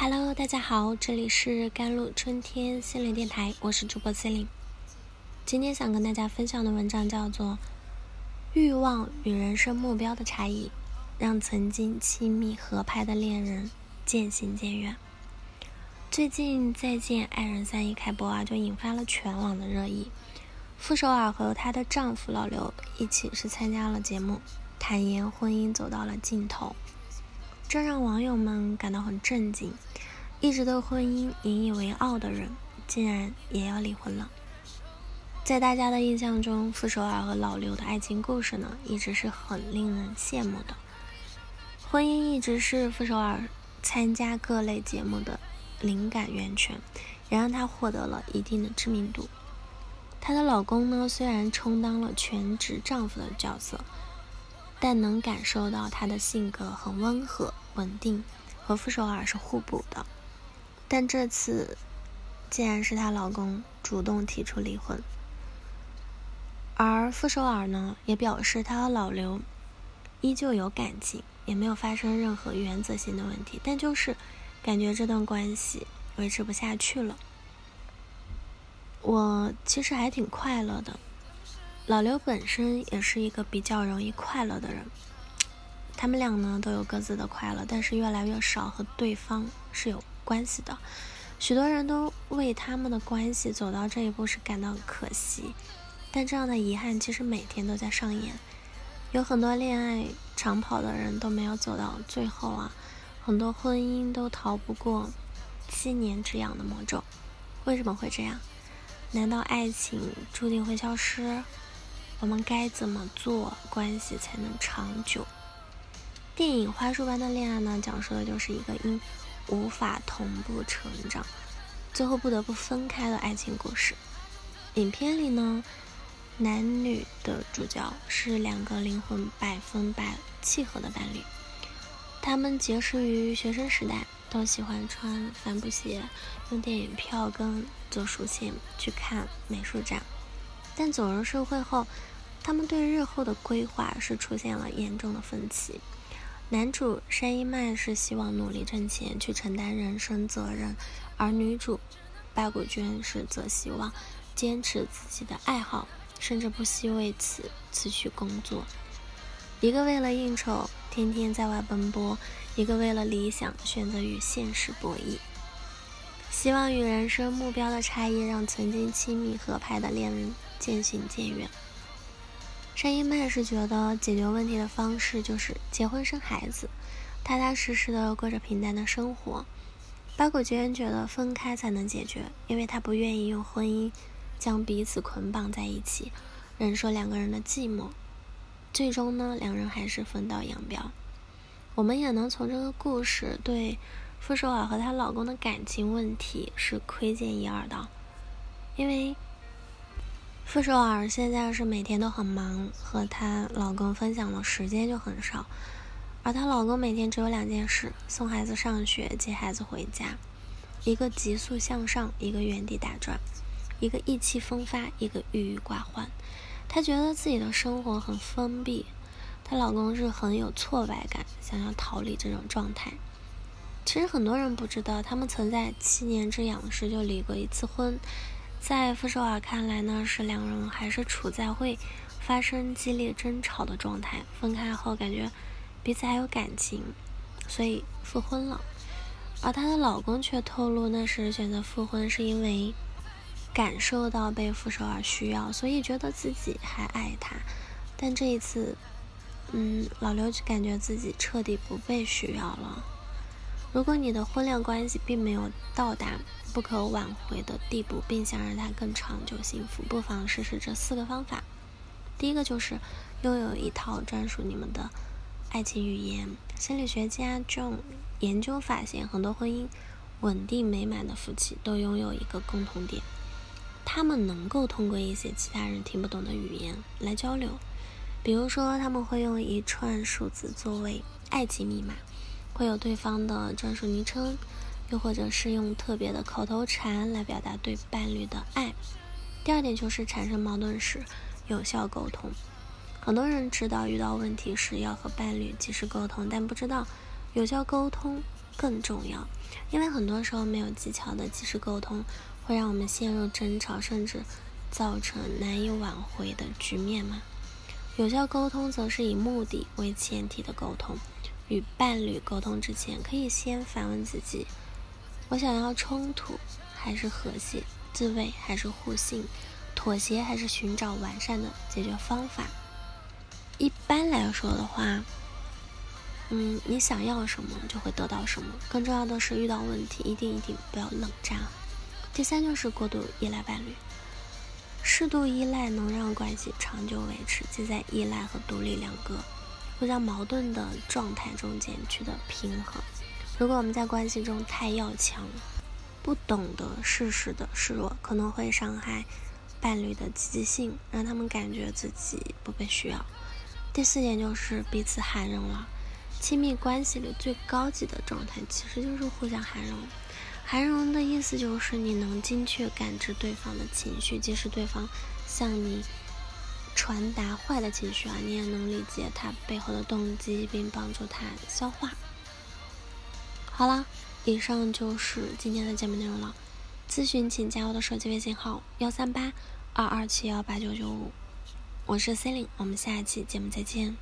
Hello，大家好，这里是甘露春天心灵电台，我是主播心灵。今天想跟大家分享的文章叫做《欲望与人生目标的差异，让曾经亲密合拍的恋人渐行渐远》。最近《再见爱人三》一开播啊，就引发了全网的热议。傅首尔和她的丈夫老刘一起是参加了节目，坦言婚姻走到了尽头。这让网友们感到很震惊，一直对婚姻引以为傲的人，竟然也要离婚了。在大家的印象中，傅首尔和老刘的爱情故事呢，一直是很令人羡慕的。婚姻一直是傅首尔参加各类节目的灵感源泉，也让她获得了一定的知名度。她的老公呢，虽然充当了全职丈夫的角色。但能感受到她的性格很温和、稳定，和傅首尔是互补的。但这次，竟然是她老公主动提出离婚，而傅首尔呢，也表示她和老刘依旧有感情，也没有发生任何原则性的问题，但就是感觉这段关系维持不下去了。我其实还挺快乐的。老刘本身也是一个比较容易快乐的人，他们俩呢都有各自的快乐，但是越来越少和对方是有关系的。许多人都为他们的关系走到这一步是感到可惜，但这样的遗憾其实每天都在上演。有很多恋爱长跑的人都没有走到最后啊，很多婚姻都逃不过七年之痒的魔咒。为什么会这样？难道爱情注定会消失？我们该怎么做，关系才能长久？电影《花束般的恋爱》呢，讲述的就是一个因无法同步成长，最后不得不分开的爱情故事。影片里呢，男女的主角是两个灵魂百分百契合的伴侣，他们结识于学生时代，都喜欢穿帆布鞋，用电影票根做书签去看美术展。但走入社会后，他们对日后的规划是出现了严重的分歧。男主山一麦是希望努力挣钱去承担人生责任，而女主八谷娟是则希望坚持自己的爱好，甚至不惜为此辞去工作。一个为了应酬天天在外奔波，一个为了理想选择与现实博弈。希望与人生目标的差异，让曾经亲密合拍的恋人。渐行渐远。山一麦是觉得解决问题的方式就是结婚生孩子，踏踏实实的过着平淡的生活。八谷娟觉得分开才能解决，因为他不愿意用婚姻将彼此捆绑在一起，忍受两个人的寂寞。最终呢，两人还是分道扬镳。我们也能从这个故事对傅首尔和她老公的感情问题是窥见一二的，因为。傅首尔现在是每天都很忙，和她老公分享的时间就很少，而她老公每天只有两件事：送孩子上学、接孩子回家。一个急速向上，一个原地打转；一个意气风发，一个郁郁寡欢。她觉得自己的生活很封闭，她老公是很有挫败感，想要逃离这种状态。其实很多人不知道，他们曾在七年之痒时就离过一次婚。在傅首尔看来呢，是两人还是处在会发生激烈争吵的状态。分开后感觉彼此还有感情，所以复婚了。而她的老公却透露，那时选择复婚是因为感受到被傅首尔需要，所以觉得自己还爱他。但这一次，嗯，老刘就感觉自己彻底不被需要了。如果你的婚恋关系并没有到达不可挽回的地步，并想让它更长久幸福，不妨试试这四个方法。第一个就是拥有一套专属你们的爱情语言。心理学家 John 研究发现，很多婚姻稳定美满的夫妻都拥有一个共同点：他们能够通过一些其他人听不懂的语言来交流。比如说，他们会用一串数字作为爱情密码。会有对方的专属昵称，又或者是用特别的口头禅来表达对伴侣的爱。第二点就是产生矛盾时有效沟通。很多人知道遇到问题时要和伴侣及时沟通，但不知道有效沟通更重要，因为很多时候没有技巧的及时沟通，会让我们陷入争吵，甚至造成难以挽回的局面嘛。有效沟通则是以目的为前提的沟通。与伴侣沟通之前，可以先反问自己：我想要冲突还是和谐？自卫还是互信？妥协还是寻找完善的解决方法？一般来说的话，嗯，你想要什么就会得到什么。更重要的是，遇到问题一定一定不要冷战。第三就是过度依赖伴侣，适度依赖能让关系长久维持，即在依赖和独立两个互相矛盾的状态中间取得平衡。如果我们在关系中太要强，不懂得适时的示弱，可能会伤害伴侣的积极性，让他们感觉自己不被需要。第四点就是彼此涵容了。亲密关系里最高级的状态，其实就是互相涵容。涵容的意思就是你能精确感知对方的情绪，即使对方向你传达坏的情绪啊，你也能理解他背后的动机，并帮助他消化。好了，以上就是今天的节目内容了。咨询请加我的手机微信号：幺三八二二七幺八九九五。我是 c e l i n e 我们下一期节目再见。